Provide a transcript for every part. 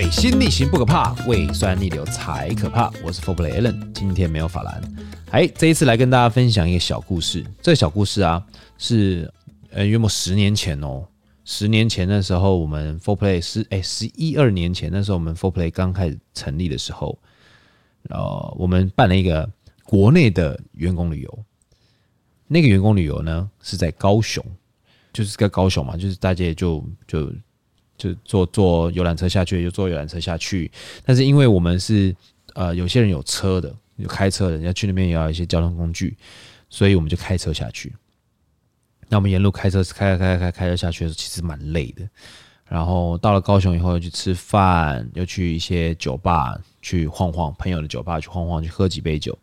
水星逆行不可怕，胃酸逆流才可怕。我是 Fourplay Allen，今天没有法兰。哎，这一次来跟大家分享一个小故事。这个小故事啊，是呃约莫十年前哦，十年前的时候，我们 Fourplay 是哎十一二年前那时候，我们 Fourplay 刚开始成立的时候，呃，我们办了一个国内的员工旅游。那个员工旅游呢，是在高雄，就是在高雄嘛，就是大家就就。就坐坐游览车下去，就坐游览车下去。但是因为我们是呃有些人有车的，有开车的，人家去那边也要一些交通工具，所以我们就开车下去。那我们沿路开车开开开开开车下去的时候，其实蛮累的。然后到了高雄以后，又去吃饭，又去一些酒吧去晃晃，朋友的酒吧去晃晃，去喝几杯酒，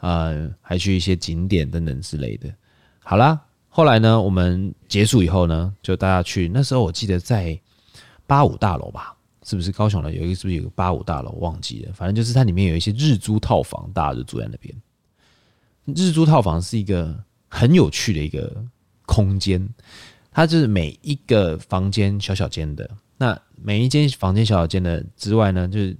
呃，还去一些景点等等之类的。好啦，后来呢，我们结束以后呢，就大家去。那时候我记得在。八五大楼吧，是不是高雄的有一个？是不是有个八五大楼？忘记了，反正就是它里面有一些日租套房，大家就住在那边。日租套房是一个很有趣的一个空间，它就是每一个房间小小间的，那每一间房间小小间的之外呢，就是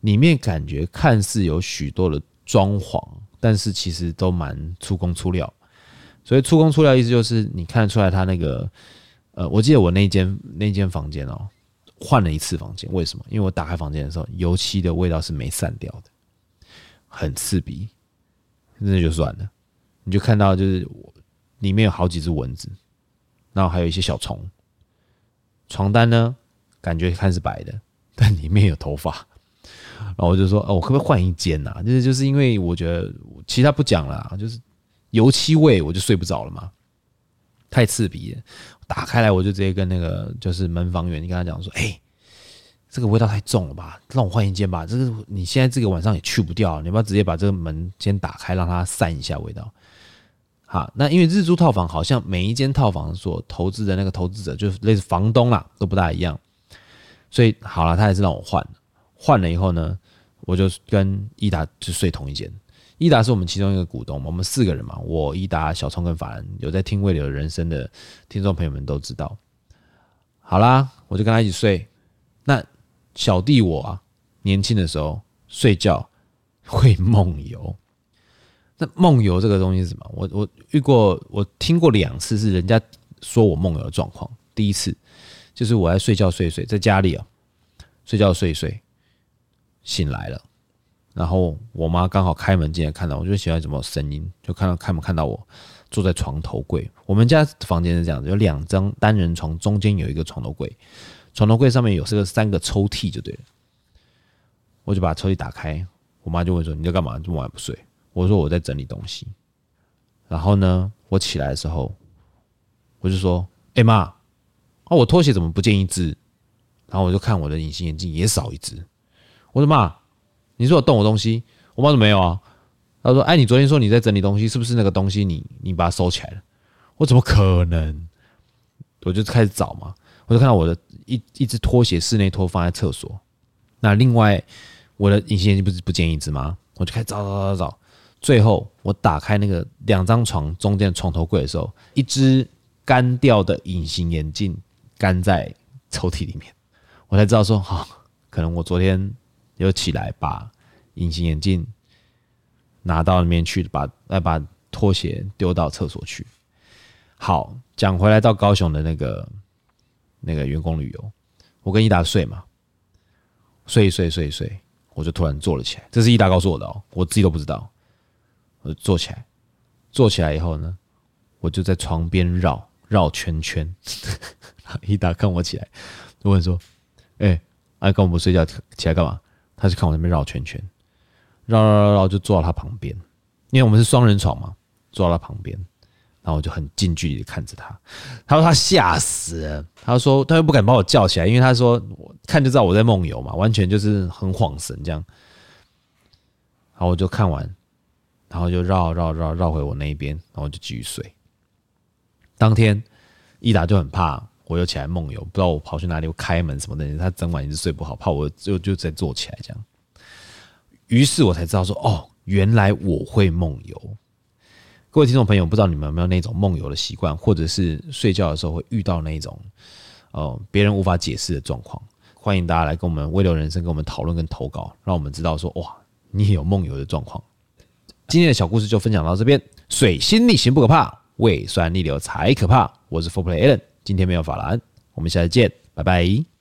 里面感觉看似有许多的装潢，但是其实都蛮粗工粗料。所以粗工粗料意思就是你看得出来它那个。呃，我记得我那间那间房间哦，换了一次房间，为什么？因为我打开房间的时候，油漆的味道是没散掉的，很刺鼻。那就算了，你就看到就是里面有好几只蚊子，然后还有一些小虫。床单呢，感觉看是白的，但里面有头发。然后我就说，哦，我可不可以换一间呐？就是就是因为我觉得其他不讲了，就是油漆味，我就睡不着了嘛，太刺鼻了。打开来，我就直接跟那个就是门房员，你跟他讲说：“哎，这个味道太重了吧，让我换一间吧。这个你现在这个晚上也去不掉，你要不要直接把这个门先打开，让它散一下味道？”好，那因为日租套房好像每一间套房所投资的那个投资者，就是类似房东啦，都不大一样，所以好了，他还是让我换。换了以后呢，我就跟伊达就睡同一间。伊达是我们其中一个股东，我们四个人嘛，我伊达、小聪跟法兰，有在听未流人生的听众朋友们都知道。好啦，我就跟他一起睡。那小弟我啊，年轻的时候睡觉会梦游。那梦游这个东西是什么？我我遇过，我听过两次是人家说我梦游的状况。第一次就是我在睡觉睡睡，在家里啊睡觉睡睡，醒来了。然后我妈刚好开门进来，看到我就喜欢什么声音，就看到开门看到我坐在床头柜。我们家房间是这样子，有两张单人床，中间有一个床头柜，床头柜上面有这个三个抽屉就对了。我就把抽屉打开，我妈就问说：“你在干嘛？这么晚不睡？”我说：“我在整理东西。”然后呢，我起来的时候，我就说：“哎妈，啊我拖鞋怎么不见一只？”然后我就看我的隐形眼镜也少一只。我说：“妈。”你说我动我东西，我妈说没有啊。他说：“哎，你昨天说你在整理东西，是不是那个东西你你把它收起来了？”我怎么可能？我就开始找嘛，我就看到我的一一只拖鞋，室内拖放在厕所。那另外我的隐形眼镜不是不见一只吗？我就开始找找找找。最后我打开那个两张床中间的床头柜的时候，一只干掉的隐形眼镜干在抽屉里面，我才知道说，哈，可能我昨天。有起来把隐形眼镜拿到那边去，把来把拖鞋丢到厕所去。好，讲回来到高雄的那个那个员工旅游，我跟伊达睡嘛，睡一睡睡一睡，我就突然坐了起来。这是伊达告诉我的哦，我自己都不知道。我就坐起来，坐起来以后呢，我就在床边绕绕圈圈。伊达看我起来，就问说：“哎、欸，爱跟我们睡觉起来干嘛？”他就看我那边绕圈圈，绕绕绕绕，就坐到他旁边，因为我们是双人床嘛，坐到他旁边，然后我就很近距离的看着他。他说他吓死了，他说他又不敢把我叫起来，因为他说我看就知道我在梦游嘛，完全就是很恍神这样。然后我就看完，然后就绕绕绕绕回我那一边，然后就继续睡。当天伊达就很怕。我又起来梦游，不知道我跑去哪里，我开门什么的，他整晚一直睡不好，怕我就就再坐起来这样。于是我才知道说，哦，原来我会梦游。各位听众朋友，不知道你们有没有那种梦游的习惯，或者是睡觉的时候会遇到那种，哦，别人无法解释的状况，欢迎大家来跟我们微流人生跟我们讨论跟投稿，让我们知道说哇，你也有梦游的状况。今天的小故事就分享到这边。水星逆行不可怕，胃酸逆流才可怕。我是 Fourplay Allen，今天没有法兰，我们下次见，拜拜。